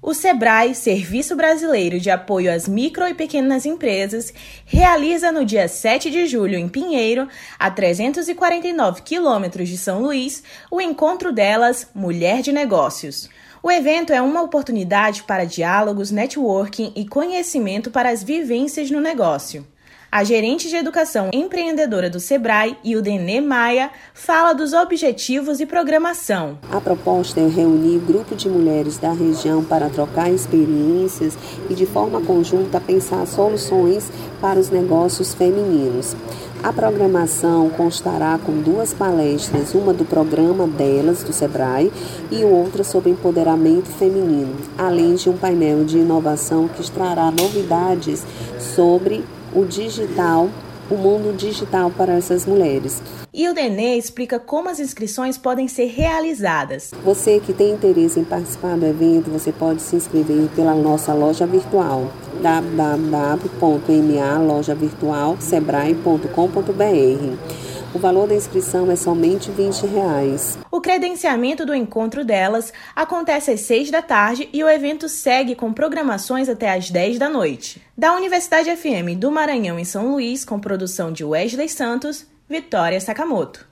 O SEBRAE, Serviço Brasileiro de Apoio às Micro e Pequenas Empresas, realiza no dia 7 de julho, em Pinheiro, a 349 quilômetros de São Luís, o encontro delas Mulher de Negócios. O evento é uma oportunidade para diálogos, networking e conhecimento para as vivências no negócio. A gerente de educação empreendedora do Sebrae, Ildene Maia, fala dos objetivos e programação. A proposta é reunir grupo de mulheres da região para trocar experiências e, de forma conjunta, pensar soluções para os negócios femininos. A programação constará com duas palestras, uma do programa delas, do SEBRAE, e outra sobre empoderamento feminino, além de um painel de inovação que trará novidades sobre o digital, o mundo digital para essas mulheres. E o Denê explica como as inscrições podem ser realizadas. Você que tem interesse em participar do evento, você pode se inscrever pela nossa loja virtual www.malajoavirtualsebrae.com.br. O valor da inscrição é somente 20 reais. O credenciamento do encontro delas acontece às 6 da tarde e o evento segue com programações até às 10 da noite. Da Universidade FM do Maranhão em São Luís, com produção de Wesley Santos, Vitória Sakamoto.